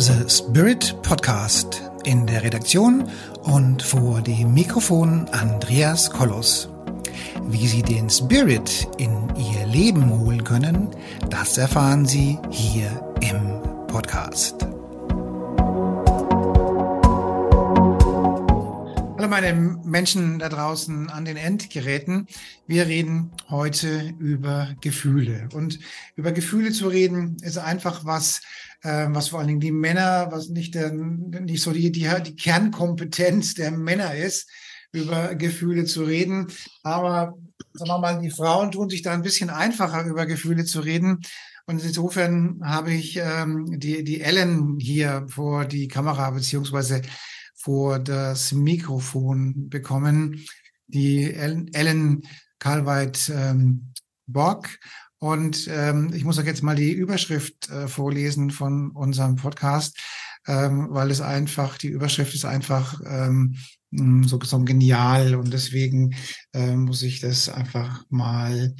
The Spirit Podcast. In der Redaktion und vor dem Mikrofon Andreas Kollos. Wie Sie den Spirit in Ihr Leben holen können, das erfahren Sie hier im Podcast. Hallo meine Menschen da draußen an den Endgeräten. Wir reden heute über Gefühle. Und über Gefühle zu reden ist einfach was, was vor allen Dingen die Männer, was nicht, der, nicht so die, die, die Kernkompetenz der Männer ist, über Gefühle zu reden. Aber sagen wir mal, die Frauen tun sich da ein bisschen einfacher, über Gefühle zu reden. Und insofern habe ich ähm, die, die Ellen hier vor die Kamera beziehungsweise vor das Mikrofon bekommen. Die Ellen, Ellen Karlweit ähm, Bock. Und ähm, ich muss euch jetzt mal die Überschrift äh, vorlesen von unserem Podcast, ähm, weil es einfach, die Überschrift ist einfach ähm, so, so genial und deswegen äh, muss ich das einfach mal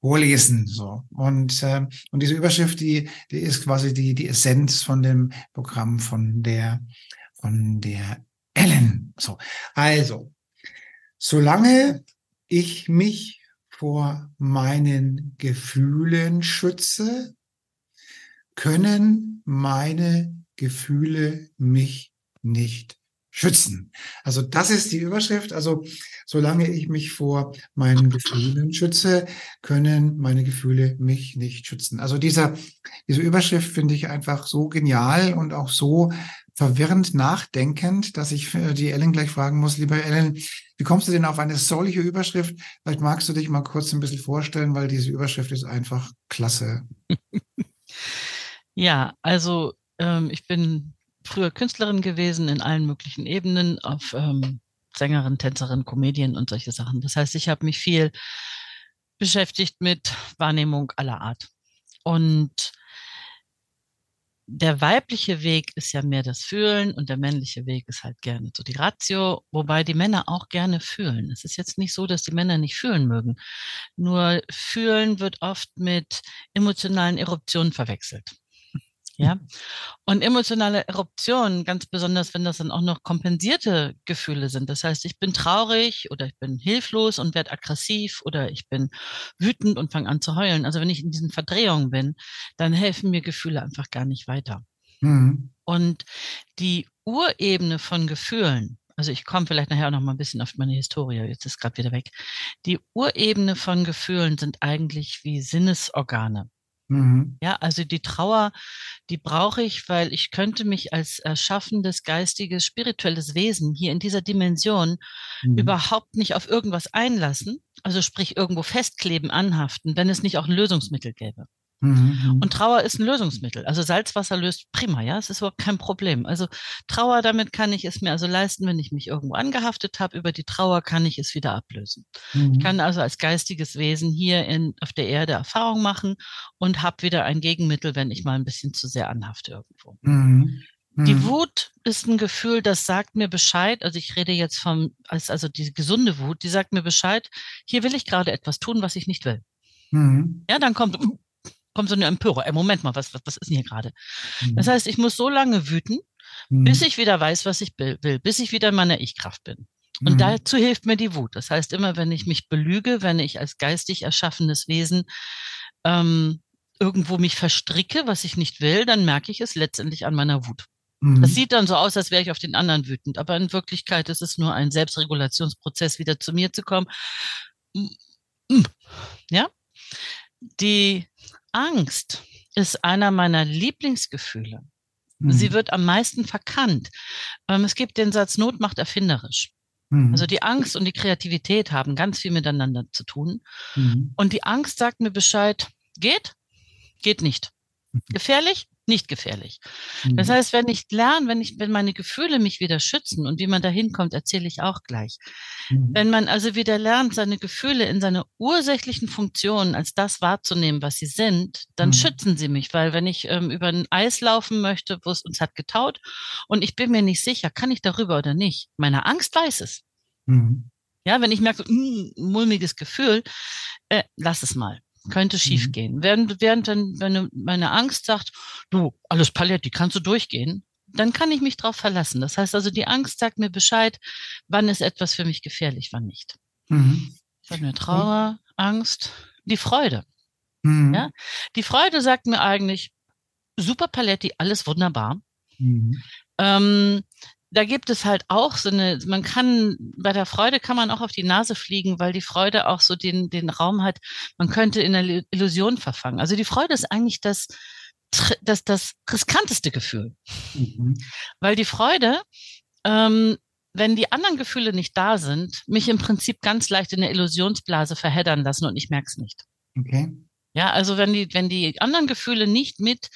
vorlesen. So. Und, äh, und diese Überschrift, die, die ist quasi die, die Essenz von dem Programm von der, von der Ellen. So. Also, solange ich mich vor meinen Gefühlen schütze, können meine Gefühle mich nicht schützen. Also das ist die Überschrift. Also solange ich mich vor meinen Gefühlen schütze, können meine Gefühle mich nicht schützen. Also dieser, diese Überschrift finde ich einfach so genial und auch so verwirrend nachdenkend, dass ich die Ellen gleich fragen muss, lieber Ellen, wie kommst du denn auf eine solche Überschrift? Vielleicht magst du dich mal kurz ein bisschen vorstellen, weil diese Überschrift ist einfach klasse. ja, also ähm, ich bin früher Künstlerin gewesen in allen möglichen Ebenen, auf ähm, Sängerin, Tänzerin, Comedian und solche Sachen. Das heißt, ich habe mich viel beschäftigt mit Wahrnehmung aller Art. Und der weibliche Weg ist ja mehr das Fühlen und der männliche Weg ist halt gerne so die Ratio, wobei die Männer auch gerne fühlen. Es ist jetzt nicht so, dass die Männer nicht fühlen mögen. Nur fühlen wird oft mit emotionalen Eruptionen verwechselt. Ja. Und emotionale Eruptionen, ganz besonders, wenn das dann auch noch kompensierte Gefühle sind. Das heißt, ich bin traurig oder ich bin hilflos und werde aggressiv oder ich bin wütend und fange an zu heulen. Also wenn ich in diesen Verdrehungen bin, dann helfen mir Gefühle einfach gar nicht weiter. Mhm. Und die Urebene von Gefühlen, also ich komme vielleicht nachher auch noch mal ein bisschen auf meine Historie, jetzt ist gerade wieder weg. Die Urebene von Gefühlen sind eigentlich wie Sinnesorgane. Mhm. Ja, also die Trauer, die brauche ich, weil ich könnte mich als erschaffendes, geistiges, spirituelles Wesen hier in dieser Dimension mhm. überhaupt nicht auf irgendwas einlassen, also sprich irgendwo festkleben, anhaften, wenn es nicht auch ein Lösungsmittel gäbe. Mhm. Und Trauer ist ein Lösungsmittel. Also Salzwasser löst prima, ja, es ist überhaupt kein Problem. Also Trauer, damit kann ich es mir also leisten, wenn ich mich irgendwo angehaftet habe. Über die Trauer kann ich es wieder ablösen. Mhm. Ich kann also als geistiges Wesen hier in, auf der Erde Erfahrung machen und habe wieder ein Gegenmittel, wenn ich mal ein bisschen zu sehr anhafte irgendwo. Mhm. Die mhm. Wut ist ein Gefühl, das sagt mir Bescheid. Also ich rede jetzt vom, also die gesunde Wut, die sagt mir Bescheid. Hier will ich gerade etwas tun, was ich nicht will. Mhm. Ja, dann kommt, kommt so eine Empörung. Ey, Moment mal, was, was, was ist denn hier gerade? Mhm. Das heißt, ich muss so lange wüten, mhm. bis ich wieder weiß, was ich will, bis ich wieder in meiner Ich-Kraft bin. Und mhm. dazu hilft mir die Wut. Das heißt, immer wenn ich mich belüge, wenn ich als geistig erschaffenes Wesen ähm, irgendwo mich verstricke, was ich nicht will, dann merke ich es letztendlich an meiner Wut. Das mhm. sieht dann so aus, als wäre ich auf den anderen wütend, aber in Wirklichkeit ist es nur ein Selbstregulationsprozess, wieder zu mir zu kommen. Ja? Die Angst ist einer meiner Lieblingsgefühle. Mhm. Sie wird am meisten verkannt. Ähm, es gibt den Satz, Not macht erfinderisch. Mhm. Also die Angst und die Kreativität haben ganz viel miteinander zu tun. Mhm. Und die Angst sagt mir Bescheid, geht, geht nicht. Mhm. Gefährlich? Nicht gefährlich. Mhm. Das heißt, wenn ich lerne, wenn ich, wenn meine Gefühle mich wieder schützen und wie man da hinkommt, erzähle ich auch gleich. Mhm. Wenn man also wieder lernt, seine Gefühle in seine ursächlichen Funktionen als das wahrzunehmen, was sie sind, dann mhm. schützen sie mich, weil wenn ich ähm, über ein Eis laufen möchte, wo es uns hat getaut und ich bin mir nicht sicher, kann ich darüber oder nicht, meine Angst weiß es. Mhm. Ja, wenn ich merke, mh, mulmiges Gefühl, äh, lass es mal. Könnte schief gehen. Während, während dann meine, meine Angst sagt, du, alles Paletti, kannst du durchgehen, dann kann ich mich drauf verlassen. Das heißt also, die Angst sagt mir Bescheid, wann ist etwas für mich gefährlich, wann nicht. Mhm. Ich habe eine Trauer, Angst, die Freude. Mhm. Ja? Die Freude sagt mir eigentlich, super Paletti, alles wunderbar. Mhm. Ähm, da gibt es halt auch so eine, man kann, bei der Freude kann man auch auf die Nase fliegen, weil die Freude auch so den, den Raum hat, man könnte in einer Illusion verfangen. Also die Freude ist eigentlich das, das, das riskanteste Gefühl. Mhm. Weil die Freude, ähm, wenn die anderen Gefühle nicht da sind, mich im Prinzip ganz leicht in der Illusionsblase verheddern lassen und ich merke es nicht. Okay. Ja, also wenn die, wenn die anderen Gefühle nicht mit,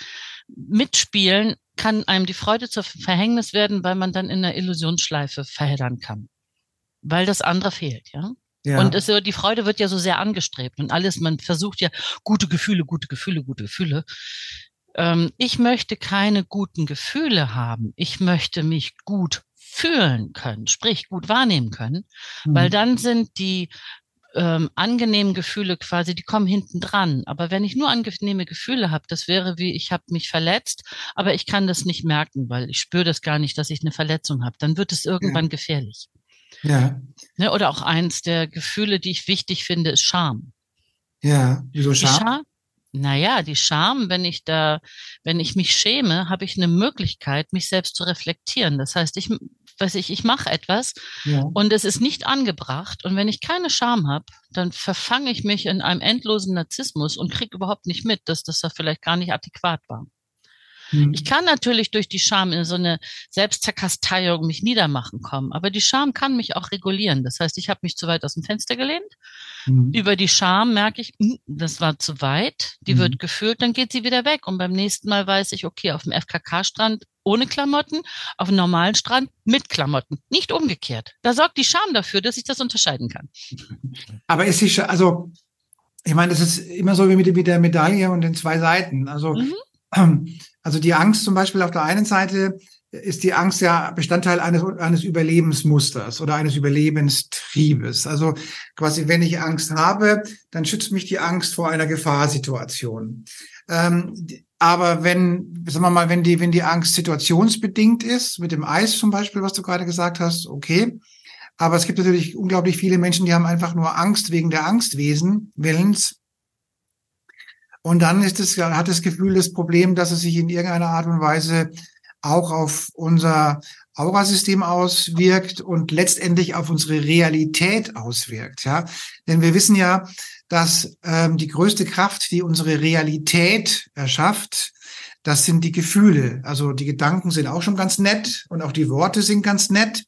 mitspielen, kann einem die Freude zur Verhängnis werden, weil man dann in der Illusionsschleife verheddern kann. Weil das andere fehlt, ja. Ja. Und es, die Freude wird ja so sehr angestrebt und alles, man versucht ja gute Gefühle, gute Gefühle, gute Gefühle. Ähm, ich möchte keine guten Gefühle haben. Ich möchte mich gut fühlen können, sprich gut wahrnehmen können, mhm. weil dann sind die ähm, angenehmen Gefühle quasi, die kommen hinten dran. Aber wenn ich nur angenehme Gefühle habe, das wäre wie, ich habe mich verletzt, aber ich kann das nicht merken, weil ich spüre das gar nicht, dass ich eine Verletzung habe. Dann wird es irgendwann ja. gefährlich. Ja. Ne, oder auch eins der Gefühle, die ich wichtig finde, ist Scham. Ja, wieso Scham? Scham naja, die Scham, wenn ich da, wenn ich mich schäme, habe ich eine Möglichkeit, mich selbst zu reflektieren. Das heißt, ich, weiß ich, ich mache etwas ja. und es ist nicht angebracht. Und wenn ich keine Scham habe, dann verfange ich mich in einem endlosen Narzissmus und kriege überhaupt nicht mit, dass das da vielleicht gar nicht adäquat war. Mhm. Ich kann natürlich durch die Scham in so eine Selbstzerkasteiung mich niedermachen kommen, aber die Scham kann mich auch regulieren. Das heißt, ich habe mich zu weit aus dem Fenster gelehnt. Mhm. Über die Scham merke ich, hm, das war zu weit, die mhm. wird gefühlt, dann geht sie wieder weg. Und beim nächsten Mal weiß ich, okay, auf dem FKK-Strand ohne Klamotten, auf dem normalen Strand mit Klamotten, nicht umgekehrt. Da sorgt die Scham dafür, dass ich das unterscheiden kann. Aber ist die, also ich meine, das ist immer so wie mit, der Medaille und den zwei Seiten. Also mhm. Also die Angst zum Beispiel auf der einen Seite ist die Angst ja Bestandteil eines, eines Überlebensmusters oder eines Überlebenstriebes. Also quasi, wenn ich Angst habe, dann schützt mich die Angst vor einer Gefahrsituation. Ähm, aber wenn, sagen wir mal, wenn die, wenn die Angst situationsbedingt ist, mit dem Eis zum Beispiel, was du gerade gesagt hast, okay. Aber es gibt natürlich unglaublich viele Menschen, die haben einfach nur Angst wegen der Angstwesen, Willens. Und dann ist es, hat das Gefühl, das Problem, dass es sich in irgendeiner Art und Weise auch auf unser Aurasystem auswirkt und letztendlich auf unsere Realität auswirkt. Ja, denn wir wissen ja, dass ähm, die größte Kraft, die unsere Realität erschafft, das sind die Gefühle. Also die Gedanken sind auch schon ganz nett und auch die Worte sind ganz nett.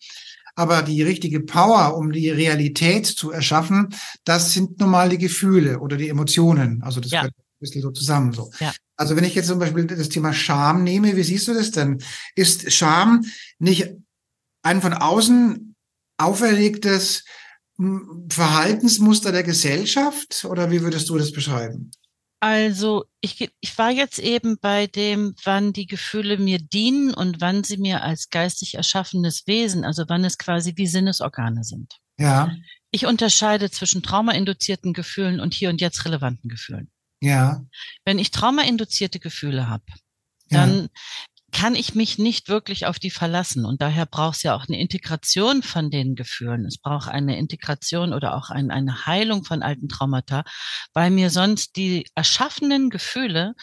Aber die richtige Power, um die Realität zu erschaffen, das sind nun mal die Gefühle oder die Emotionen. Also das ja bisschen so zusammen. So. Ja. Also wenn ich jetzt zum Beispiel das Thema Scham nehme, wie siehst du das denn? Ist Scham nicht ein von außen auferlegtes hm, Verhaltensmuster der Gesellschaft oder wie würdest du das beschreiben? Also ich, ich war jetzt eben bei dem, wann die Gefühle mir dienen und wann sie mir als geistig erschaffenes Wesen, also wann es quasi wie Sinnesorgane sind. Ja. Ich unterscheide zwischen traumainduzierten Gefühlen und hier und jetzt relevanten Gefühlen. Ja. Wenn ich traumainduzierte Gefühle habe, dann ja. kann ich mich nicht wirklich auf die verlassen. Und daher braucht es ja auch eine Integration von den Gefühlen. Es braucht eine Integration oder auch ein, eine Heilung von alten Traumata, weil mir sonst die erschaffenen Gefühle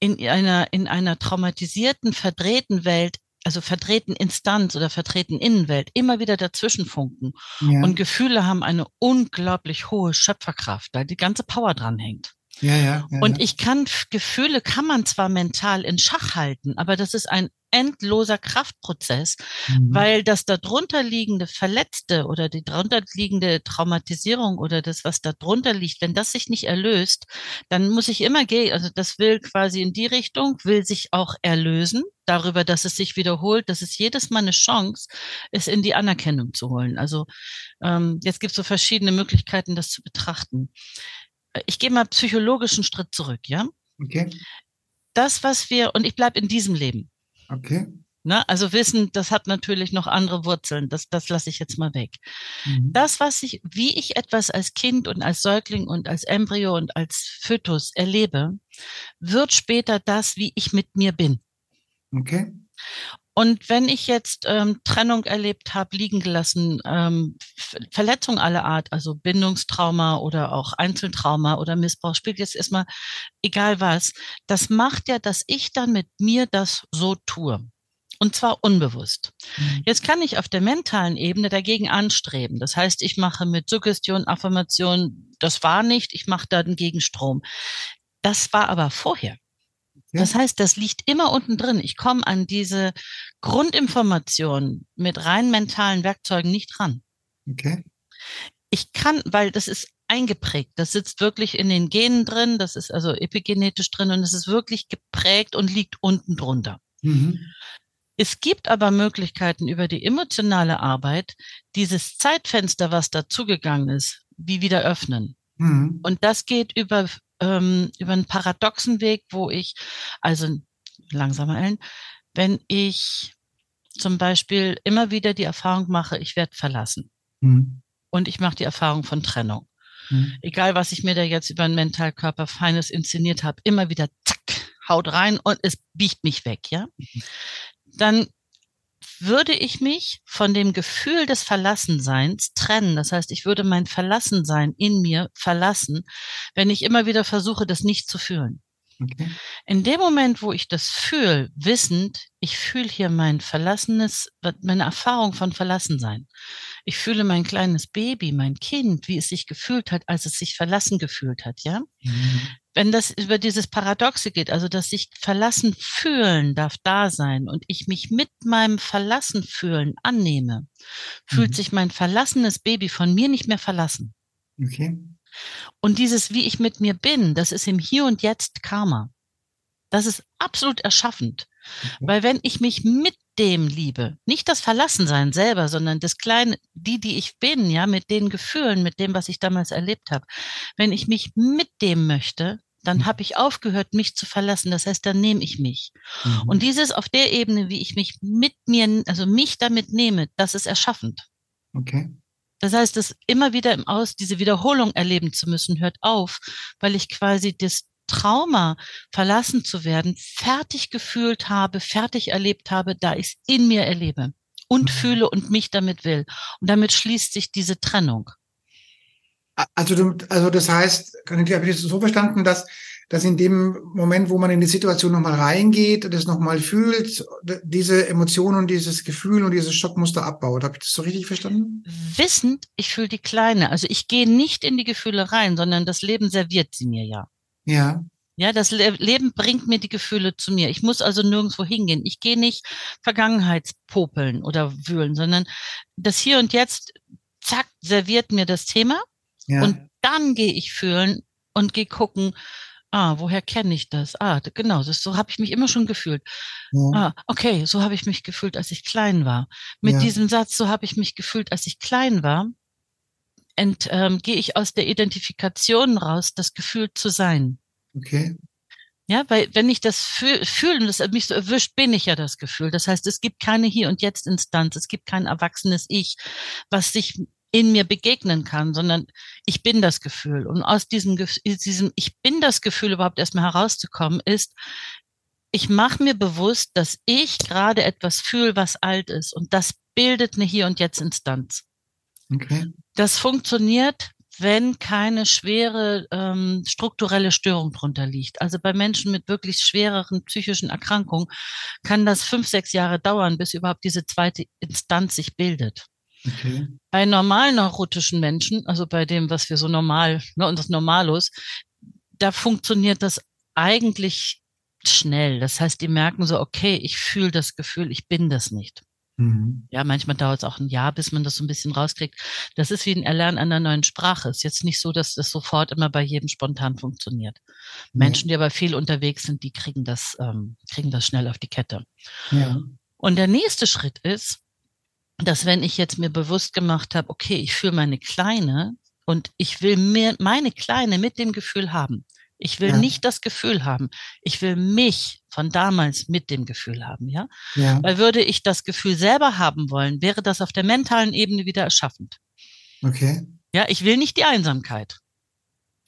in einer, in einer traumatisierten, verdrehten Welt also verdrehten Instanz oder verdrehten Innenwelt immer wieder dazwischen funken. Ja. Und Gefühle haben eine unglaublich hohe Schöpferkraft, weil die ganze Power dran hängt. Ja, ja, ja, und ich kann, Gefühle kann man zwar mental in Schach halten, aber das ist ein endloser Kraftprozess, mhm. weil das darunter liegende Verletzte oder die darunter liegende Traumatisierung oder das, was darunter liegt, wenn das sich nicht erlöst, dann muss ich immer gehen, also das will quasi in die Richtung, will sich auch erlösen darüber, dass es sich wiederholt, dass es jedes Mal eine Chance ist, in die Anerkennung zu holen. Also ähm, jetzt gibt es so verschiedene Möglichkeiten, das zu betrachten ich gehe mal psychologischen Schritt zurück, ja? Okay. Das, was wir, und ich bleibe in diesem Leben. Okay. Ne? Also wissen, das hat natürlich noch andere Wurzeln. Das, das lasse ich jetzt mal weg. Mhm. Das, was ich, wie ich etwas als Kind und als Säugling und als Embryo und als Fötus erlebe, wird später das, wie ich mit mir bin. Okay. Und wenn ich jetzt ähm, Trennung erlebt habe, liegen gelassen, ähm, Verletzung aller Art, also Bindungstrauma oder auch Einzeltrauma oder Missbrauch, spielt jetzt erstmal egal was, das macht ja, dass ich dann mit mir das so tue. Und zwar unbewusst. Mhm. Jetzt kann ich auf der mentalen Ebene dagegen anstreben. Das heißt, ich mache mit Suggestion, Affirmation, das war nicht, ich mache da den Gegenstrom. Das war aber vorher. Ja. Das heißt, das liegt immer unten drin. Ich komme an diese Grundinformation mit rein mentalen Werkzeugen nicht ran. Okay. Ich kann, weil das ist eingeprägt. Das sitzt wirklich in den Genen drin, das ist also epigenetisch drin und es ist wirklich geprägt und liegt unten drunter. Mhm. Es gibt aber Möglichkeiten über die emotionale Arbeit, dieses Zeitfenster, was dazugegangen ist, wie wieder öffnen. Mhm. Und das geht über ähm, über einen paradoxen Weg, wo ich, also langsamer Ellen, wenn ich zum Beispiel immer wieder die Erfahrung mache, ich werde verlassen. Mhm. Und ich mache die Erfahrung von Trennung. Mhm. Egal, was ich mir da jetzt über einen Mentalkörper Feines inszeniert habe, immer wieder zack, haut rein und es biegt mich weg, ja. Mhm. Dann würde ich mich von dem Gefühl des Verlassenseins trennen. Das heißt, ich würde mein Verlassensein in mir verlassen, wenn ich immer wieder versuche, das nicht zu fühlen. Okay. In dem Moment, wo ich das fühle, wissend, ich fühle hier mein verlassenes, meine Erfahrung von Verlassensein. Ich fühle mein kleines Baby, mein Kind, wie es sich gefühlt hat, als es sich verlassen gefühlt hat, ja? Mhm wenn das über dieses Paradoxe geht, also dass sich verlassen fühlen darf da sein und ich mich mit meinem verlassen fühlen annehme, fühlt mhm. sich mein verlassenes Baby von mir nicht mehr verlassen. Okay. Und dieses, wie ich mit mir bin, das ist im Hier und Jetzt Karma. Das ist absolut erschaffend. Okay. Weil wenn ich mich mit dem liebe, nicht das Verlassensein selber, sondern das kleine, die, die ich bin, ja, mit den Gefühlen, mit dem, was ich damals erlebt habe, wenn ich mich mit dem möchte, dann mhm. habe ich aufgehört, mich zu verlassen. Das heißt, dann nehme ich mich. Mhm. Und dieses auf der Ebene, wie ich mich mit mir, also mich damit nehme, das ist erschaffend. Okay. Das heißt, das immer wieder im Aus, diese Wiederholung erleben zu müssen, hört auf, weil ich quasi das Trauma, verlassen zu werden, fertig gefühlt habe, fertig erlebt habe, da ich es in mir erlebe und mhm. fühle und mich damit will. Und damit schließt sich diese Trennung. Also, du, also das heißt, kann ich, habe ich das so verstanden, dass, dass in dem Moment, wo man in die Situation nochmal reingeht und das nochmal fühlt, diese Emotionen und dieses Gefühl und dieses Schockmuster abbaut. Habe ich das so richtig verstanden? Wissend, ich fühle die Kleine. Also ich gehe nicht in die Gefühle rein, sondern das Leben serviert sie mir ja. Ja. Ja, das Le Leben bringt mir die Gefühle zu mir. Ich muss also nirgendwo hingehen. Ich gehe nicht Vergangenheitspopeln oder wühlen, sondern das Hier und Jetzt, zack, serviert mir das Thema ja. Und dann gehe ich fühlen und gehe gucken, ah, woher kenne ich das? Ah, genau, das, so habe ich mich immer schon gefühlt. Ja. Ah, okay, so habe ich mich gefühlt, als ich klein war. Mit ja. diesem Satz, so habe ich mich gefühlt, als ich klein war, ent, ähm, gehe ich aus der Identifikation raus, das Gefühl zu sein. Okay. Ja, weil wenn ich das fühle fühl und das mich so erwischt, bin ich ja das Gefühl. Das heißt, es gibt keine Hier- und Jetzt-Instanz, es gibt kein erwachsenes Ich, was sich in mir begegnen kann, sondern ich bin das Gefühl. Und aus diesem, diesem Ich bin das Gefühl überhaupt erstmal herauszukommen, ist, ich mache mir bewusst, dass ich gerade etwas fühle, was alt ist. Und das bildet eine Hier- und Jetzt-Instanz. Okay. Das funktioniert, wenn keine schwere ähm, strukturelle Störung drunter liegt. Also bei Menschen mit wirklich schwereren psychischen Erkrankungen kann das fünf, sechs Jahre dauern, bis überhaupt diese zweite Instanz sich bildet. Okay. Bei normalen neurotischen Menschen, also bei dem, was wir so normal, ne, und das Normalos, da funktioniert das eigentlich schnell. Das heißt, die merken so, okay, ich fühle das Gefühl, ich bin das nicht. Mhm. Ja, manchmal dauert es auch ein Jahr, bis man das so ein bisschen rauskriegt. Das ist wie ein Erlernen einer neuen Sprache. Ist jetzt nicht so, dass das sofort immer bei jedem spontan funktioniert. Ja. Menschen, die aber viel unterwegs sind, die kriegen das, ähm, kriegen das schnell auf die Kette. Ja. Und der nächste Schritt ist, dass wenn ich jetzt mir bewusst gemacht habe, okay, ich fühle meine Kleine und ich will mir meine Kleine mit dem Gefühl haben, Ich will ja. nicht das Gefühl haben. Ich will mich von damals mit dem Gefühl haben, ja? ja? Weil würde ich das Gefühl selber haben wollen, wäre das auf der mentalen Ebene wieder erschaffend. Okay. Ja, ich will nicht die Einsamkeit.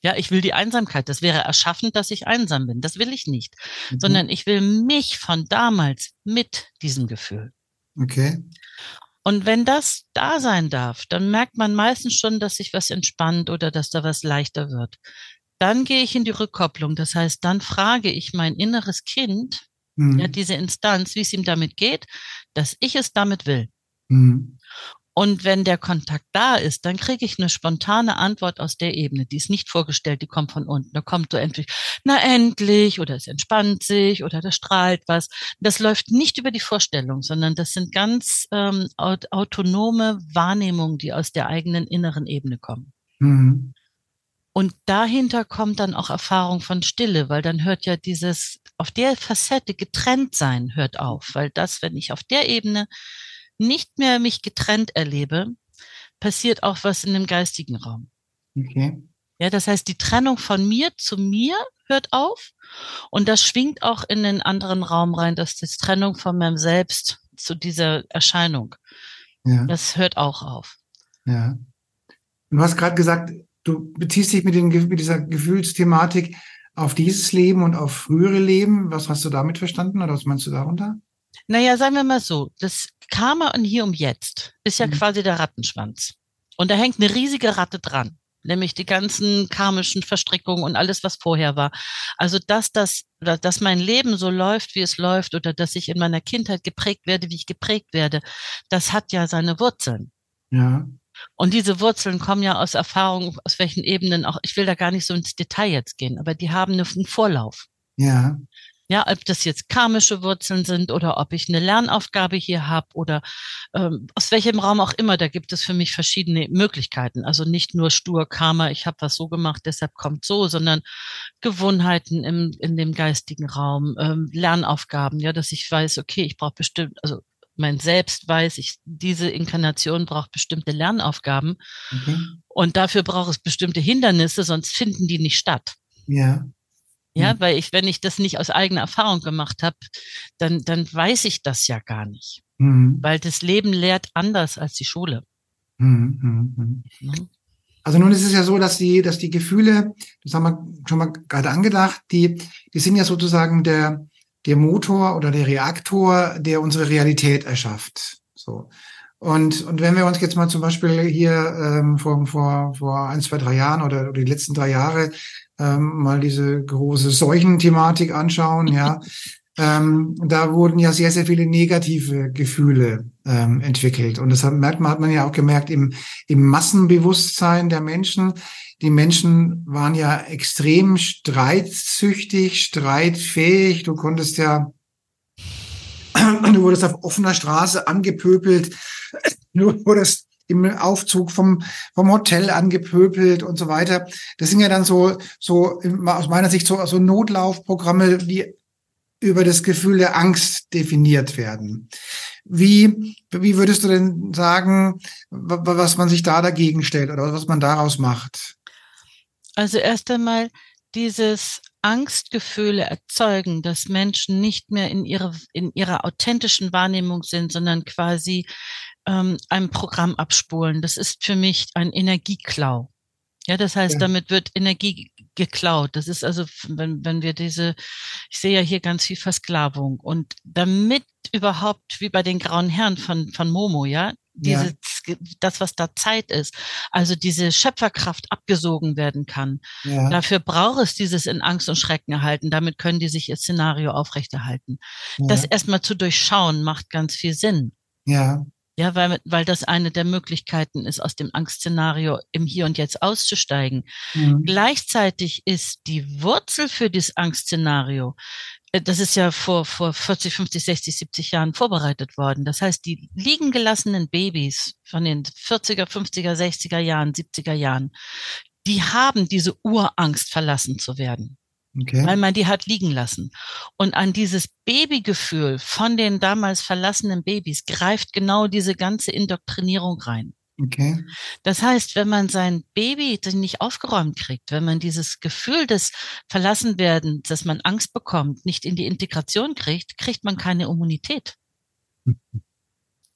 Ja, ich will die Einsamkeit. Das wäre erschaffend, dass ich einsam bin. Das will ich nicht. Mhm. Sondern ich will mich von damals mit diesem Gefühl. Okay. Und wenn das da sein darf, dann merkt man meistens schon, dass sich was entspannt oder dass da was leichter wird. Dann gehe ich in die Rückkopplung. Das heißt, dann frage ich mein inneres Kind, mhm. ja, diese Instanz, wie es ihm damit geht, dass ich es damit will. Mhm. Und wenn der Kontakt da ist, dann kriege ich eine spontane Antwort aus der Ebene. Die ist nicht vorgestellt, die kommt von unten. Da kommt so endlich, na endlich, oder es entspannt sich, oder da strahlt was. Das läuft nicht über die Vorstellung, sondern das sind ganz ähm, autonome Wahrnehmungen, die aus der eigenen inneren Ebene kommen. Mhm. Und dahinter kommt dann auch Erfahrung von Stille, weil dann hört ja dieses auf der Facette getrennt sein hört auf, weil das, wenn ich auf der Ebene nicht mehr mich getrennt erlebe, passiert auch was in dem geistigen Raum. Okay. Ja, das heißt, die Trennung von mir zu mir hört auf und das schwingt auch in den anderen Raum rein, dass die Trennung von meinem Selbst zu dieser Erscheinung, ja. das hört auch auf. Ja. Du hast gerade gesagt, du beziehst dich mit, den, mit dieser Gefühlsthematik auf dieses Leben und auf frühere Leben. Was hast du damit verstanden oder was meinst du darunter? Naja, sagen wir mal so, das Karma und hier um jetzt ist ja mhm. quasi der Rattenschwanz. Und da hängt eine riesige Ratte dran, nämlich die ganzen karmischen Verstrickungen und alles, was vorher war. Also, dass das, dass mein Leben so läuft, wie es läuft, oder dass ich in meiner Kindheit geprägt werde, wie ich geprägt werde, das hat ja seine Wurzeln. Ja. Und diese Wurzeln kommen ja aus Erfahrungen, aus welchen Ebenen auch, ich will da gar nicht so ins Detail jetzt gehen, aber die haben einen Vorlauf. Ja. Ja, ob das jetzt karmische Wurzeln sind oder ob ich eine Lernaufgabe hier habe oder ähm, aus welchem Raum auch immer, da gibt es für mich verschiedene Möglichkeiten. Also nicht nur stur Karma, ich habe was so gemacht, deshalb kommt so, sondern Gewohnheiten im, in dem geistigen Raum, ähm, Lernaufgaben, ja, dass ich weiß, okay, ich brauche bestimmt, also mein Selbst weiß, ich, diese Inkarnation braucht bestimmte Lernaufgaben mhm. und dafür braucht es bestimmte Hindernisse, sonst finden die nicht statt. Ja. Ja, mhm. weil ich, wenn ich das nicht aus eigener Erfahrung gemacht habe, dann, dann weiß ich das ja gar nicht. Mhm. Weil das Leben lehrt anders als die Schule. Mhm. Mhm. mhm. Also nun ist es ja so, dass die, dass die Gefühle, das haben wir schon mal gerade angedacht, die, die sind ja sozusagen der, der Motor oder der Reaktor, der unsere Realität erschafft. So. Und, und wenn wir uns jetzt mal zum Beispiel hier ähm, vor, vor, vor ein, zwei, drei Jahren oder, oder die letzten drei Jahre ähm, mal diese große Seuchenthematik anschauen, ja, ähm, da wurden ja sehr, sehr viele negative Gefühle ähm, entwickelt. Und das hat, merkt man, hat man ja auch gemerkt im, im Massenbewusstsein der Menschen. Die Menschen waren ja extrem streitsüchtig, streitfähig. Du konntest ja, du wurdest auf offener Straße angepöbelt. Du wurdest im Aufzug vom, vom Hotel angepöbelt und so weiter. Das sind ja dann so, so aus meiner Sicht so, so Notlaufprogramme, die über das Gefühl der Angst definiert werden. Wie, wie würdest du denn sagen, was man sich da dagegen stellt oder was man daraus macht? Also erst einmal dieses Angstgefühle erzeugen, dass Menschen nicht mehr in ihre, in ihrer authentischen Wahrnehmung sind, sondern quasi ähm, einem Programm abspulen. Das ist für mich ein Energieklau. Ja, das heißt, ja. damit wird Energie geklaut. Das ist also, wenn, wenn wir diese, ich sehe ja hier ganz viel Versklavung und damit überhaupt, wie bei den grauen Herren von, von Momo, ja, diese, ja. das, was da Zeit ist, also diese Schöpferkraft abgesogen werden kann. Ja. Dafür braucht es dieses in Angst und Schrecken erhalten. Damit können die sich ihr Szenario aufrechterhalten. Ja. Das erstmal zu durchschauen macht ganz viel Sinn. Ja. Ja, weil, weil das eine der Möglichkeiten ist, aus dem Angstszenario im Hier und Jetzt auszusteigen. Mhm. Gleichzeitig ist die Wurzel für dieses Angstszenario, das ist ja vor, vor 40, 50, 60, 70 Jahren vorbereitet worden. Das heißt, die liegen gelassenen Babys von den 40er, 50er, 60er Jahren, 70er Jahren, die haben diese Urangst verlassen zu werden. Okay. Weil man die hat liegen lassen. Und an dieses Babygefühl von den damals verlassenen Babys greift genau diese ganze Indoktrinierung rein. Okay. Das heißt, wenn man sein Baby nicht aufgeräumt kriegt, wenn man dieses Gefühl des Verlassenwerdens, dass man Angst bekommt, nicht in die Integration kriegt, kriegt man keine Immunität.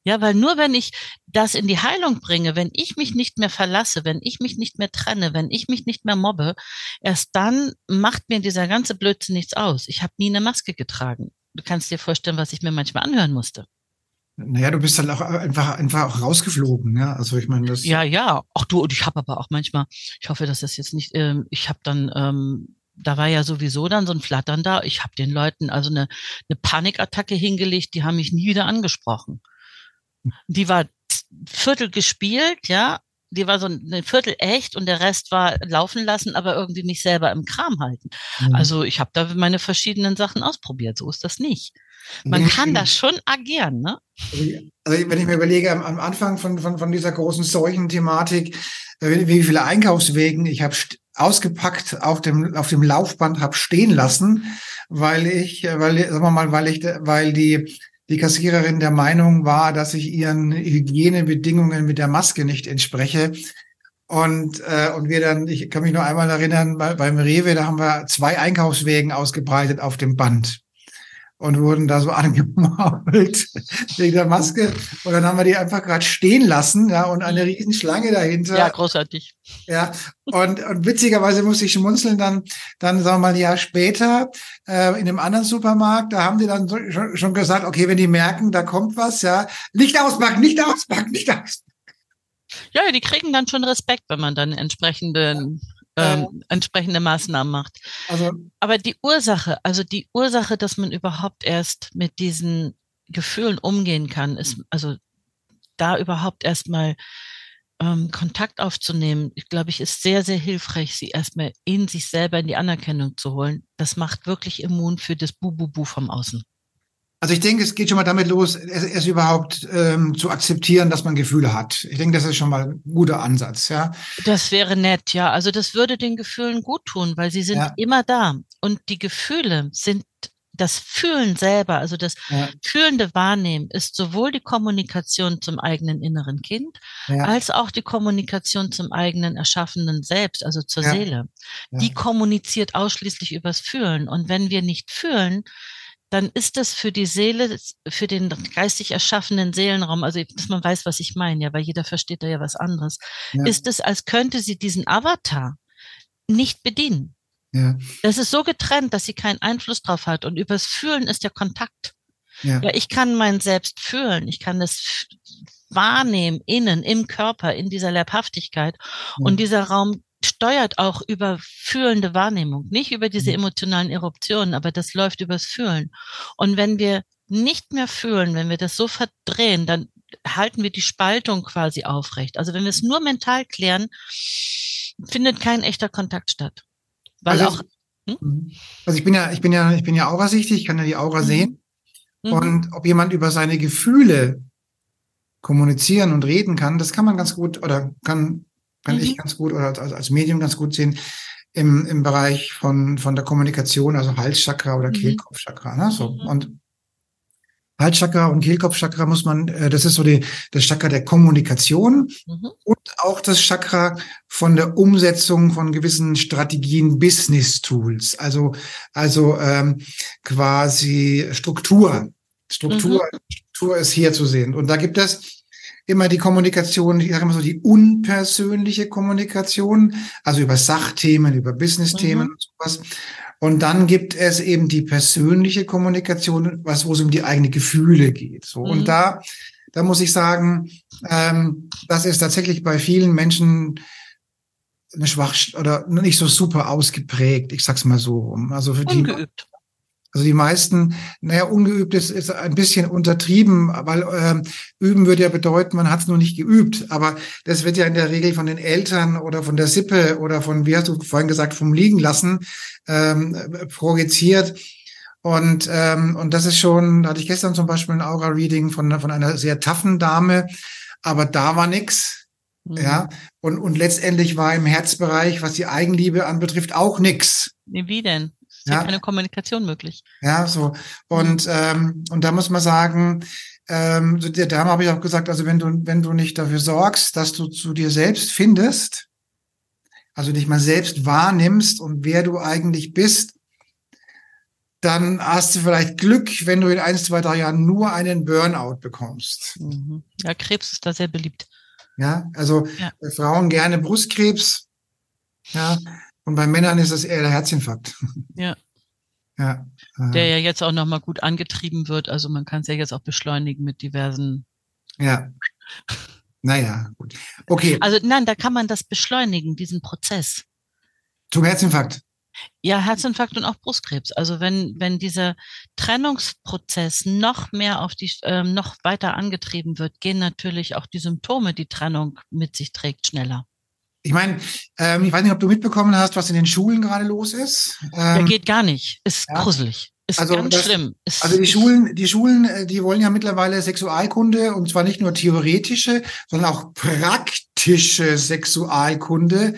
Ja, weil nur wenn ich das in die Heilung bringe, wenn ich mich nicht mehr verlasse, wenn ich mich nicht mehr trenne, wenn ich mich nicht mehr mobbe, erst dann macht mir dieser ganze Blödsinn nichts aus. Ich habe nie eine Maske getragen. Du kannst dir vorstellen, was ich mir manchmal anhören musste. Naja, du bist dann auch einfach, einfach auch rausgeflogen, ja. Also ich meine, das. Ja, ja. Auch du, und ich habe aber auch manchmal, ich hoffe, dass das jetzt nicht, ähm, ich habe dann, ähm, da war ja sowieso dann so ein Flattern da. Ich habe den Leuten also eine, eine Panikattacke hingelegt, die haben mich nie wieder angesprochen. Die war Viertel gespielt, ja. Die war so ein Viertel echt und der Rest war laufen lassen, aber irgendwie nicht selber im Kram halten. Mhm. Also ich habe da meine verschiedenen Sachen ausprobiert. So ist das nicht. Man kann das schon agieren, ne? Also wenn ich mir überlege, am, am Anfang von, von, von dieser großen Seuchenthematik, äh, wie viele Einkaufswegen ich habe ausgepackt auf dem auf dem Laufband habe stehen lassen, weil ich, äh, weil sagen wir mal, weil ich, weil die die Kassiererin der Meinung war, dass ich ihren Hygienebedingungen mit der Maske nicht entspreche. Und, äh, und wir dann, ich kann mich nur einmal erinnern, bei, beim Rewe, da haben wir zwei Einkaufswegen ausgebreitet auf dem Band und wurden da so angemault wegen der Maske. Und dann haben wir die einfach gerade stehen lassen, ja, und eine riesen Schlange dahinter. Ja, großartig. Ja, und, und witzigerweise musste ich schmunzeln dann, dann sagen wir mal ein Jahr später äh, in einem anderen Supermarkt, da haben die dann so, schon, schon gesagt, okay, wenn die merken, da kommt was, ja, nicht auspacken, nicht auspacken, nicht auspacken. Ja, die kriegen dann schon Respekt, wenn man dann entsprechenden ähm, entsprechende Maßnahmen macht. Also, Aber die Ursache, also die Ursache, dass man überhaupt erst mit diesen Gefühlen umgehen kann, ist also da überhaupt erstmal ähm, Kontakt aufzunehmen, ich glaube ich, ist sehr, sehr hilfreich, sie erstmal in sich selber in die Anerkennung zu holen. Das macht wirklich immun für das Bu-Bu-Bu vom Außen. Also ich denke, es geht schon mal damit los, es, es überhaupt ähm, zu akzeptieren, dass man Gefühle hat. Ich denke, das ist schon mal ein guter Ansatz, ja. Das wäre nett, ja. Also das würde den Gefühlen gut tun, weil sie sind ja. immer da. Und die Gefühle sind das Fühlen selber, also das ja. fühlende Wahrnehmen ist sowohl die Kommunikation zum eigenen inneren Kind ja. als auch die Kommunikation zum eigenen erschaffenen Selbst, also zur ja. Seele. Die kommuniziert ausschließlich übers Fühlen. Und wenn wir nicht fühlen, dann ist das für die Seele, für den geistig erschaffenen Seelenraum, also dass man weiß, was ich meine, ja, weil jeder versteht da ja was anderes, ja. ist es, als könnte sie diesen Avatar nicht bedienen. Ja. Das ist so getrennt, dass sie keinen Einfluss drauf hat. Und übers Fühlen ist der Kontakt. Ja. ja, ich kann mein Selbst fühlen, ich kann das wahrnehmen, innen, im Körper, in dieser Leibhaftigkeit. Ja. Und dieser Raum steuert auch über fühlende Wahrnehmung, nicht über diese mhm. emotionalen Eruptionen, aber das läuft übers Fühlen. Und wenn wir nicht mehr fühlen, wenn wir das so verdrehen, dann halten wir die Spaltung quasi aufrecht. Also wenn wir es nur mental klären, findet kein echter Kontakt statt. Weil also, auch, hm? Mhm. also ich bin ja, ich bin ja, ich bin ja aurasichtig, ich kann ja die Aura mhm. sehen. Mhm. Und ob jemand über seine Gefühle kommunizieren und reden kann, das kann man ganz gut oder kann kann mhm. ich ganz gut oder als, als Medium ganz gut sehen im, im Bereich von, von der Kommunikation, also Halschakra oder mhm. Kehlkopfchakra. Ne? So. Mhm. Und Halschakra und Kehlkopfchakra muss man, äh, das ist so die, das Chakra der Kommunikation mhm. und auch das Chakra von der Umsetzung von gewissen Strategien, Business Tools, also, also ähm, quasi Struktur. Struktur, mhm. Struktur ist hier zu sehen. Und da gibt es immer die Kommunikation, ich sage immer so die unpersönliche Kommunikation, also über Sachthemen, über Business-Themen mhm. und sowas. Und dann gibt es eben die persönliche Kommunikation, was, wo es um die eigenen Gefühle geht. So. Mhm. Und da, da muss ich sagen, ähm, das ist tatsächlich bei vielen Menschen eine schwach oder nicht so super ausgeprägt. Ich sag's mal so. Also für Ungeübt. Also die meisten, naja, ungeübt ist, ist ein bisschen untertrieben, weil ähm, üben würde ja bedeuten, man hat es nur nicht geübt. Aber das wird ja in der Regel von den Eltern oder von der Sippe oder von, wie hast du vorhin gesagt, vom Liegen lassen ähm, projiziert. Und, ähm, und das ist schon, da hatte ich gestern zum Beispiel ein Aura-Reading von, von einer sehr taffen Dame, aber da war nix. Mhm. Ja, und, und letztendlich war im Herzbereich, was die Eigenliebe anbetrifft, auch nix. Wie denn? Ist ja, keine Kommunikation möglich. Ja, so. Und, mhm. ähm, und da muss man sagen, ähm, der Dame habe ich auch gesagt, also wenn du, wenn du nicht dafür sorgst, dass du zu dir selbst findest, also dich mal selbst wahrnimmst und wer du eigentlich bist, dann hast du vielleicht Glück, wenn du in ein, zwei, drei Jahren nur einen Burnout bekommst. Mhm. Ja, Krebs ist da sehr beliebt. Ja, also ja. bei Frauen gerne Brustkrebs. Ja, und bei Männern ist es eher der Herzinfarkt. Ja. Ja. Äh. Der ja jetzt auch nochmal gut angetrieben wird. Also man kann es ja jetzt auch beschleunigen mit diversen. Ja. Naja, gut. Okay. Also nein, da kann man das beschleunigen, diesen Prozess. Zum Herzinfarkt. Ja, Herzinfarkt und auch Brustkrebs. Also wenn, wenn dieser Trennungsprozess noch mehr auf die, ähm, noch weiter angetrieben wird, gehen natürlich auch die Symptome, die Trennung mit sich trägt, schneller. Ich meine, ähm, ich weiß nicht, ob du mitbekommen hast, was in den Schulen gerade los ist. Ähm, ja, geht gar nicht. Ist ja. gruselig. Ist also ganz das, schlimm. Ist also die Schulen, die Schulen, äh, die wollen ja mittlerweile Sexualkunde und zwar nicht nur theoretische, sondern auch praktische Sexualkunde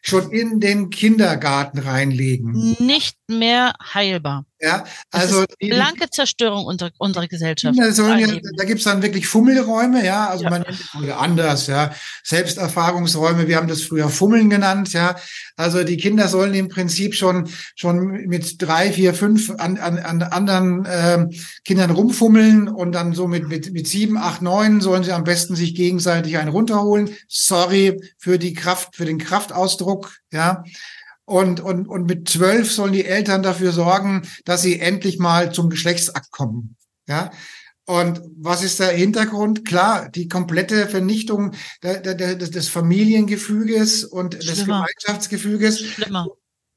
schon in den Kindergarten reinlegen. Nicht mehr heilbar. Ja, also blanke Zerstörung unserer, unserer Gesellschaft. Ja, da gibt's dann wirklich Fummelräume, ja, also ja. man es anders, ja, Selbsterfahrungsräume, wir haben das früher Fummeln genannt, ja. Also die Kinder sollen im Prinzip schon schon mit drei, vier, fünf an, an, an anderen äh, Kindern rumfummeln und dann so mit, mit mit sieben, acht, neun sollen sie am besten sich gegenseitig einen runterholen. Sorry für die Kraft, für den Kraftausdruck, ja. Und, und, und mit zwölf sollen die Eltern dafür sorgen, dass sie endlich mal zum Geschlechtsakt kommen. Ja. Und was ist der Hintergrund? Klar, die komplette Vernichtung der, der, der, des Familiengefüges und Schlimmer. des Gemeinschaftsgefüges. Schlimmer.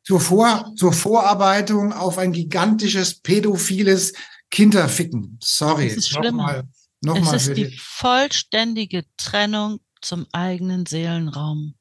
Zur, Vor, zur Vorarbeitung auf ein gigantisches pädophiles Kinderficken. Sorry. Es ist schlimmer. Nochmal, nochmal es ist die vollständige Trennung zum eigenen Seelenraum.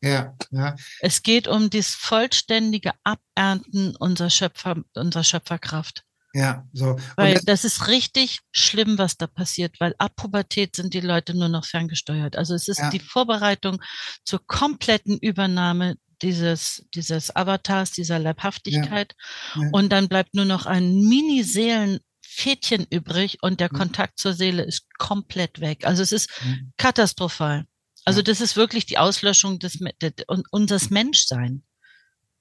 Ja, ja. Es geht um das vollständige Abernten unserer Schöpfer, unserer Schöpferkraft. Ja, so. Und weil das, ist richtig schlimm, was da passiert, weil ab Pubertät sind die Leute nur noch ferngesteuert. Also es ist ja. die Vorbereitung zur kompletten Übernahme dieses, dieses Avatars, dieser Leibhaftigkeit. Ja. Ja. Und dann bleibt nur noch ein Mini-Seelenfädchen übrig und der Kontakt zur Seele ist komplett weg. Also es ist katastrophal. Also das ist wirklich die Auslöschung des, des unseres Menschsein.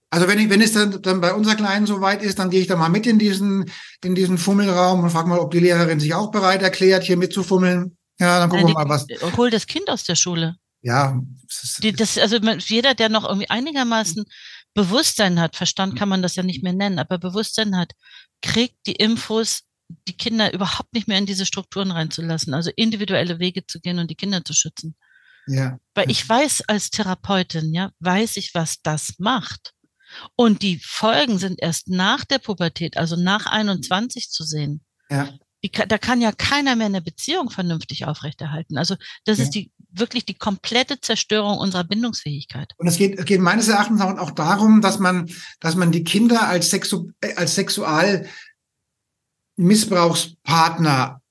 Also wenn ich, wenn es dann, dann bei unserer Kleinen soweit ist, dann gehe ich da mal mit in diesen, in diesen Fummelraum und frage mal, ob die Lehrerin sich auch bereit erklärt, hier mitzufummeln. Ja, dann gucken Nein, wir mal was. Hol das Kind aus der Schule. Ja. Die, das, also jeder, der noch irgendwie einigermaßen Bewusstsein hat, Verstand kann man das ja nicht mehr nennen, aber Bewusstsein hat, kriegt die Infos, die Kinder überhaupt nicht mehr in diese Strukturen reinzulassen, also individuelle Wege zu gehen und die Kinder zu schützen. Ja. Weil ich weiß als Therapeutin, ja, weiß ich, was das macht. Und die Folgen sind erst nach der Pubertät, also nach 21 zu sehen. Ja. Die, da kann ja keiner mehr eine Beziehung vernünftig aufrechterhalten. Also das ja. ist die wirklich die komplette Zerstörung unserer Bindungsfähigkeit. Und es geht, es geht meines Erachtens auch darum, dass man, dass man die Kinder als, Sexu äh, als Sexualmissbrauchspartner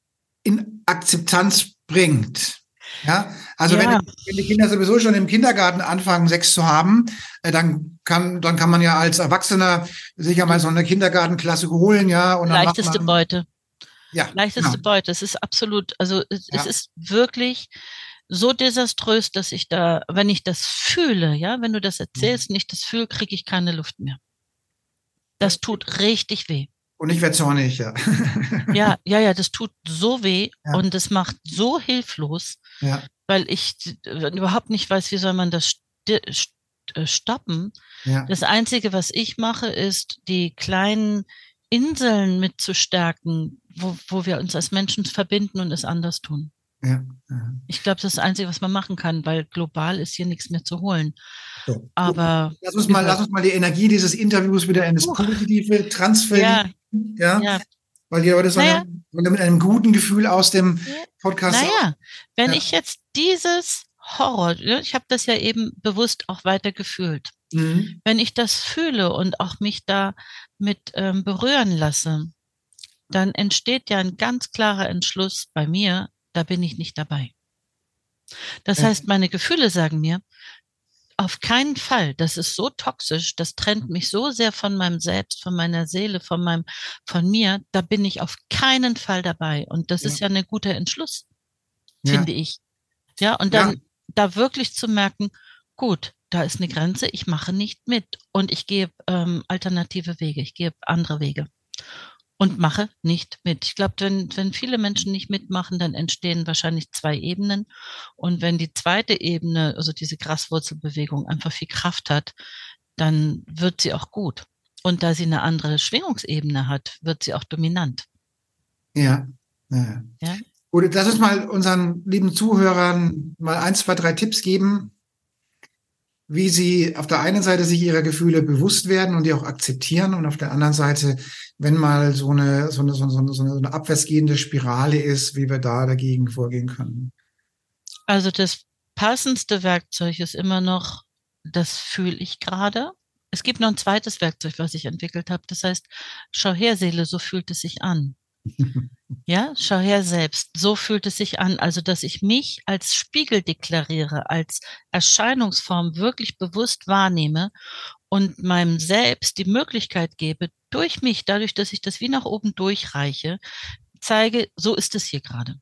in Akzeptanz bringt. Ja, also ja. Wenn, wenn, die Kinder sowieso schon im Kindergarten anfangen, Sex zu haben, äh, dann kann, dann kann man ja als Erwachsener sicher mal so eine Kindergartenklasse holen, ja. Und Leichteste man, Beute. Ja. Leichteste genau. Beute. Es ist absolut, also es, ja. es ist wirklich so desaströs, dass ich da, wenn ich das fühle, ja, wenn du das erzählst, mhm. nicht das fühle, kriege ich keine Luft mehr. Das tut richtig weh. Und ich werde zornig, ja. ja, ja, ja, das tut so weh ja. und es macht so hilflos, ja. weil ich überhaupt nicht weiß, wie soll man das äh, stoppen. Ja. Das Einzige, was ich mache, ist, die kleinen Inseln mitzustärken, wo, wo wir uns als Menschen verbinden und es anders tun. Ja. Ich glaube, das ist das Einzige, was man machen kann, weil global ist hier nichts mehr zu holen. So. Aber lass uns mal, lass uns mal die Energie dieses Interviews wieder in das Positive transferieren. Ja. ja. Weil die Leute sollen, naja. ja, mit einem guten Gefühl aus dem Podcast. Naja, wenn ja. ich jetzt dieses Horror, ne, ich habe das ja eben bewusst auch weiter gefühlt. Mhm. Wenn ich das fühle und auch mich da mit ähm, berühren lasse, dann entsteht ja ein ganz klarer Entschluss bei mir, da bin ich nicht dabei. Das ja. heißt, meine Gefühle sagen mir, auf keinen Fall. Das ist so toxisch, das trennt mich so sehr von meinem Selbst, von meiner Seele, von meinem, von mir. Da bin ich auf keinen Fall dabei. Und das ja. ist ja ein guter Entschluss, ja. finde ich. Ja, und dann ja. da wirklich zu merken, gut, da ist eine Grenze, ich mache nicht mit und ich gehe ähm, alternative Wege, ich gehe andere Wege und mache nicht mit. Ich glaube, wenn, wenn viele Menschen nicht mitmachen, dann entstehen wahrscheinlich zwei Ebenen. Und wenn die zweite Ebene, also diese Graswurzelbewegung, einfach viel Kraft hat, dann wird sie auch gut. Und da sie eine andere Schwingungsebene hat, wird sie auch dominant. Ja. ja. ja? Gut, lass uns mal unseren lieben Zuhörern mal ein, zwei, drei Tipps geben, wie sie auf der einen Seite sich ihrer Gefühle bewusst werden und die auch akzeptieren und auf der anderen Seite, wenn mal so eine, so eine, so eine, so eine abwärtsgehende Spirale ist, wie wir da dagegen vorgehen können. Also das passendste Werkzeug ist immer noch, das fühle ich gerade. Es gibt noch ein zweites Werkzeug, was ich entwickelt habe. Das heißt, schau her, Seele, so fühlt es sich an. Ja, schau her selbst. So fühlt es sich an. Also, dass ich mich als Spiegel deklariere, als Erscheinungsform wirklich bewusst wahrnehme und meinem Selbst die Möglichkeit gebe, durch mich, dadurch, dass ich das wie nach oben durchreiche, zeige, so ist es hier gerade.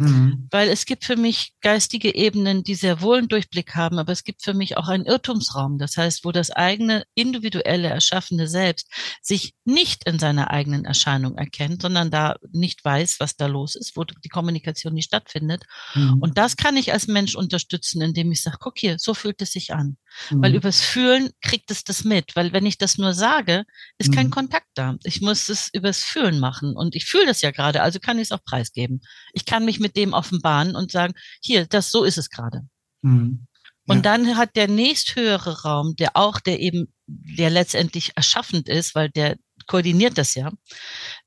Mhm. Weil es gibt für mich geistige Ebenen, die sehr wohl einen Durchblick haben, aber es gibt für mich auch einen Irrtumsraum. Das heißt, wo das eigene individuelle erschaffene Selbst sich nicht in seiner eigenen Erscheinung erkennt, sondern da nicht weiß, was da los ist, wo die Kommunikation nicht stattfindet. Mhm. Und das kann ich als Mensch unterstützen, indem ich sage, guck hier, so fühlt es sich an. Mhm. Weil übers Fühlen kriegt es das mit. Weil wenn ich das nur sage, ist kein mhm. Kontakt da. Ich muss es übers Fühlen machen. Und ich fühle das ja gerade, also kann ich es auch preisgeben. Ich kann mich mit mit dem offenbaren und sagen, hier, das, so ist es gerade. Mhm. Ja. Und dann hat der nächsthöhere Raum, der auch, der eben, der letztendlich erschaffend ist, weil der koordiniert das ja,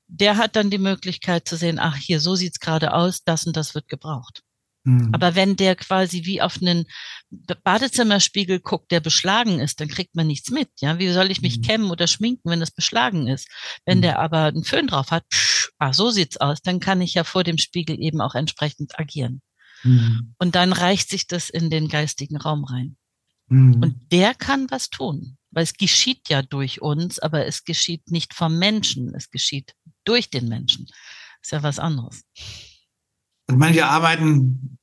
der hat dann die Möglichkeit zu sehen, ach, hier, so sieht's gerade aus, das und das wird gebraucht. Mhm. Aber wenn der quasi wie auf einen Badezimmerspiegel guckt, der beschlagen ist, dann kriegt man nichts mit. Ja, wie soll ich mich mhm. kämmen oder schminken, wenn das beschlagen ist? Wenn mhm. der aber einen Föhn drauf hat, psch, ah, so sieht's aus, dann kann ich ja vor dem Spiegel eben auch entsprechend agieren. Mhm. Und dann reicht sich das in den geistigen Raum rein. Mhm. Und der kann was tun, weil es geschieht ja durch uns, aber es geschieht nicht vom Menschen, es geschieht durch den Menschen. ist ja was anderes. Meine, wir arbeiten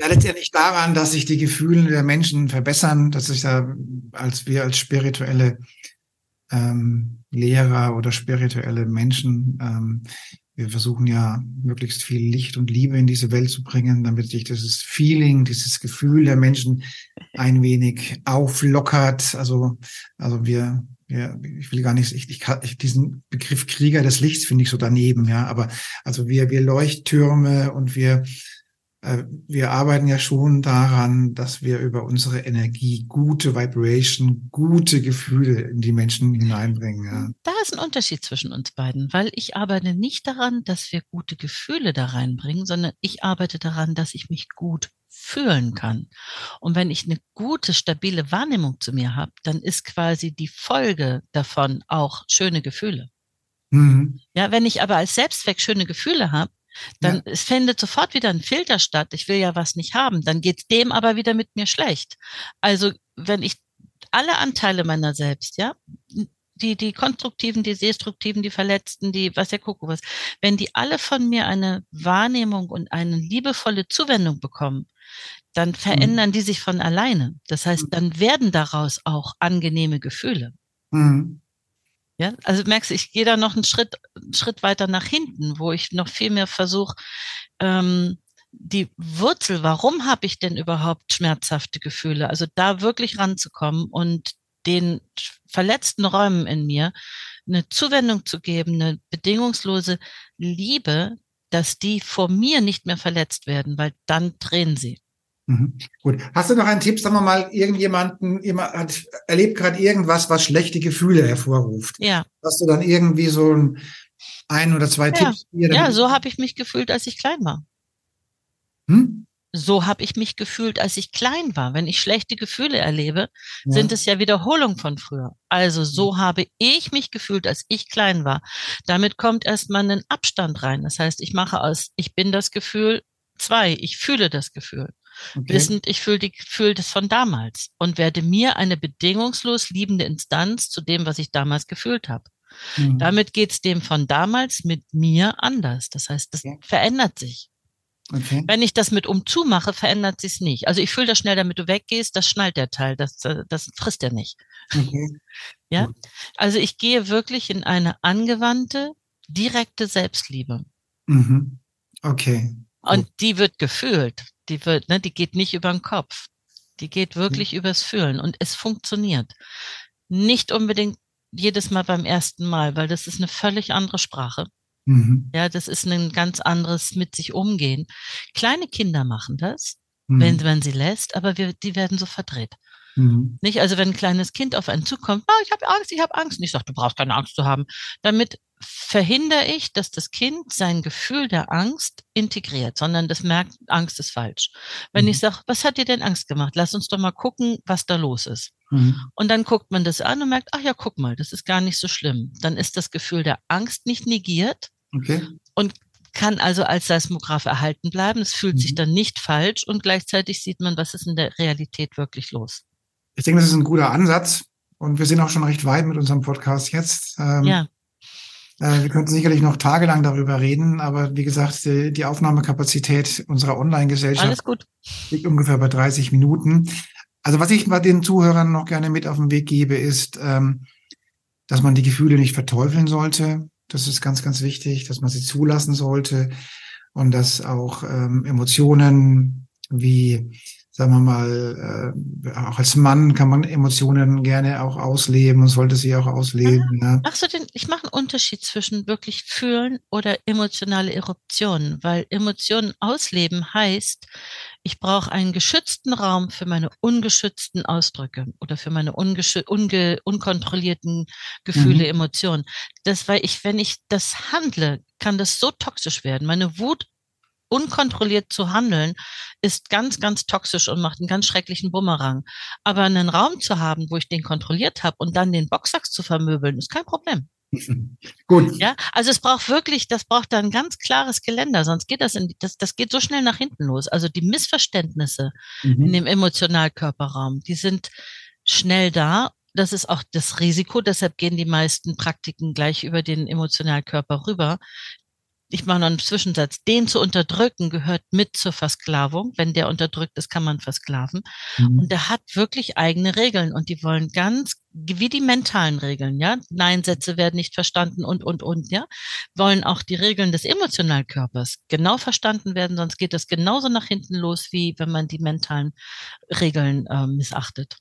ja letztendlich daran, dass sich die Gefühle der Menschen verbessern, dass sich da als wir als spirituelle ähm, Lehrer oder spirituelle Menschen, ähm, wir versuchen ja möglichst viel Licht und Liebe in diese Welt zu bringen, damit sich dieses Feeling, dieses Gefühl der Menschen ein wenig auflockert. Also, also wir ja, ich will gar nicht, ich, ich, diesen Begriff Krieger des Lichts finde ich so daneben, ja, aber also wir, wir Leuchttürme und wir, äh, wir arbeiten ja schon daran, dass wir über unsere Energie gute Vibration, gute Gefühle in die Menschen hineinbringen. Ja. Da ist ein Unterschied zwischen uns beiden, weil ich arbeite nicht daran, dass wir gute Gefühle da reinbringen, sondern ich arbeite daran, dass ich mich gut fühlen kann. Und wenn ich eine gute, stabile Wahrnehmung zu mir habe, dann ist quasi die Folge davon auch schöne Gefühle. Mhm. Ja, wenn ich aber als Selbstzweck schöne Gefühle habe, dann ja. es findet sofort wieder ein Filter statt. Ich will ja was nicht haben. Dann geht's dem aber wieder mit mir schlecht. Also wenn ich alle Anteile meiner selbst, ja, die, die konstruktiven, die destruktiven, die verletzten, die, was der Kuckuck was, wenn die alle von mir eine Wahrnehmung und eine liebevolle Zuwendung bekommen, dann verändern mhm. die sich von alleine. Das heißt, mhm. dann werden daraus auch angenehme Gefühle. Mhm. Ja, also merkst du, ich gehe da noch einen Schritt, einen Schritt weiter nach hinten, wo ich noch viel mehr versuche, ähm, die Wurzel, warum habe ich denn überhaupt schmerzhafte Gefühle? Also da wirklich ranzukommen und den verletzten Räumen in mir eine Zuwendung zu geben, eine bedingungslose Liebe, dass die vor mir nicht mehr verletzt werden, weil dann drehen sie. Mhm. Gut. Hast du noch einen Tipp? Sagen wir mal, irgendjemanden jemand hat, erlebt gerade irgendwas, was schlechte Gefühle hervorruft. Ja. Hast du dann irgendwie so ein, ein oder zwei ja. Tipps? Hier, ja, so habe ich mich gefühlt, als ich klein war. Hm? So habe ich mich gefühlt, als ich klein war. Wenn ich schlechte Gefühle erlebe, ja. sind es ja Wiederholungen von früher. Also so habe ich mich gefühlt, als ich klein war. Damit kommt erstmal ein Abstand rein. Das heißt, ich mache aus, ich bin das Gefühl zwei, ich fühle das Gefühl. Okay. Wissend, ich fühle fühl das von damals und werde mir eine bedingungslos liebende Instanz zu dem, was ich damals gefühlt habe. Mhm. Damit geht's dem von damals mit mir anders. Das heißt, das okay. verändert sich. Okay. Wenn ich das mit umzu mache, verändert sich's nicht. Also ich fühle das schnell, damit du weggehst, das schnallt der Teil, das, äh, das frisst er nicht. Okay. Ja, also ich gehe wirklich in eine angewandte, direkte Selbstliebe. Mhm. Okay. Und die wird gefühlt. Die wird, ne, die geht nicht über den Kopf. Die geht wirklich mhm. übers Fühlen und es funktioniert. Nicht unbedingt jedes Mal beim ersten Mal, weil das ist eine völlig andere Sprache. Mhm. Ja, das ist ein ganz anderes mit sich umgehen. Kleine Kinder machen das, mhm. wenn man sie lässt, aber wir, die werden so verdreht. Mhm. Nicht? Also wenn ein kleines Kind auf einen zukommt, oh, ich habe Angst, ich habe Angst. Und ich sage, du brauchst keine Angst zu haben. Damit verhindere ich, dass das Kind sein Gefühl der Angst integriert, sondern das merkt, Angst ist falsch. Wenn mhm. ich sage, was hat dir denn Angst gemacht? Lass uns doch mal gucken, was da los ist. Mhm. Und dann guckt man das an und merkt, ach ja, guck mal, das ist gar nicht so schlimm. Dann ist das Gefühl der Angst nicht negiert okay. und kann also als Seismograph erhalten bleiben. Es fühlt mhm. sich dann nicht falsch und gleichzeitig sieht man, was ist in der Realität wirklich los. Ich denke, das ist ein guter Ansatz. Und wir sind auch schon recht weit mit unserem Podcast jetzt. Ähm, ja. Äh, wir könnten sicherlich noch tagelang darüber reden, aber wie gesagt, die, Aufnahmekapazität unserer Online-Gesellschaft liegt ungefähr bei 30 Minuten. Also was ich bei den Zuhörern noch gerne mit auf den Weg gebe, ist, ähm, dass man die Gefühle nicht verteufeln sollte. Das ist ganz, ganz wichtig, dass man sie zulassen sollte und dass auch ähm, Emotionen wie sagen wir mal, äh, auch als Mann kann man Emotionen gerne auch ausleben und sollte sie auch ausleben. Ja. Machst du denn, ich mache einen Unterschied zwischen wirklich fühlen oder emotionale Eruptionen, weil Emotionen ausleben heißt, ich brauche einen geschützten Raum für meine ungeschützten Ausdrücke oder für meine unge unkontrollierten Gefühle, mhm. Emotionen. Das, weil ich, wenn ich das handle, kann das so toxisch werden. Meine Wut unkontrolliert zu handeln, ist ganz, ganz toxisch und macht einen ganz schrecklichen Bumerang. Aber einen Raum zu haben, wo ich den kontrolliert habe und dann den Boxsack zu vermöbeln, ist kein Problem. Gut. Ja, also es braucht wirklich, das braucht da ein ganz klares Geländer, sonst geht das in, das, das geht so schnell nach hinten los. Also die Missverständnisse mhm. in dem Emotionalkörperraum, die sind schnell da. Das ist auch das Risiko, deshalb gehen die meisten Praktiken gleich über den Emotionalkörper rüber ich mache noch einen Zwischensatz, den zu unterdrücken gehört mit zur Versklavung. Wenn der unterdrückt ist, kann man versklaven. Mhm. Und der hat wirklich eigene Regeln und die wollen ganz, wie die mentalen Regeln, ja, Nein-Sätze werden nicht verstanden und, und, und, ja, wollen auch die Regeln des Emotionalkörpers genau verstanden werden, sonst geht das genauso nach hinten los, wie wenn man die mentalen Regeln äh, missachtet.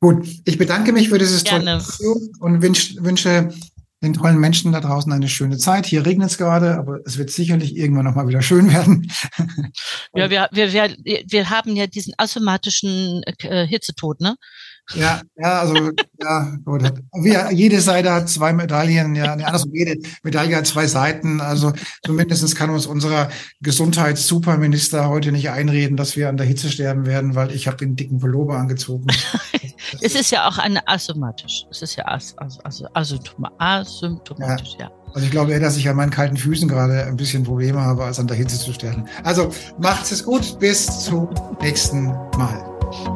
Gut, ich bedanke mich für dieses Gerne. tolle und wünsch, wünsche den tollen Menschen da draußen eine schöne Zeit. Hier regnet es gerade, aber es wird sicherlich irgendwann nochmal wieder schön werden. ja, wir, wir, wir, wir haben ja diesen asympathischen äh, Hitzetod, ne? Ja, ja, also ja, gut. Wir, jede Seite hat zwei Medaillen, ja, andersrum, jede Medaille hat zwei Seiten. Also zumindest kann uns unser Gesundheitssuperminister heute nicht einreden, dass wir an der Hitze sterben werden, weil ich habe den dicken Pullover angezogen. es ist ja auch eine asymptomatisch. Es ist ja as, as, as, asymptomatisch, ja. ja. Also ich glaube eher, dass ich an meinen kalten Füßen gerade ein bisschen Probleme habe, als an der Hitze zu sterben. Also macht es gut, bis zum nächsten Mal.